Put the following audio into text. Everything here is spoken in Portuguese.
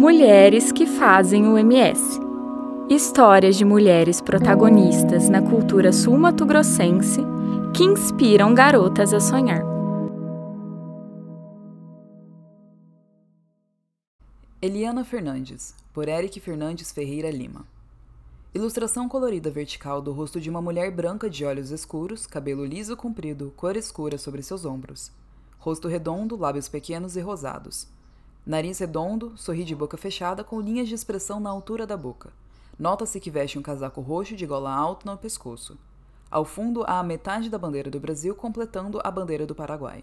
Mulheres que fazem o MS. Histórias de mulheres protagonistas na cultura sul-mato-grossense que inspiram garotas a sonhar. Eliana Fernandes, por Eric Fernandes Ferreira Lima. Ilustração colorida vertical do rosto de uma mulher branca de olhos escuros, cabelo liso comprido, cor escura sobre seus ombros. Rosto redondo, lábios pequenos e rosados. Nariz redondo, sorri de boca fechada com linhas de expressão na altura da boca. Nota-se que veste um casaco roxo de gola alta no pescoço. Ao fundo há a metade da bandeira do Brasil completando a bandeira do Paraguai.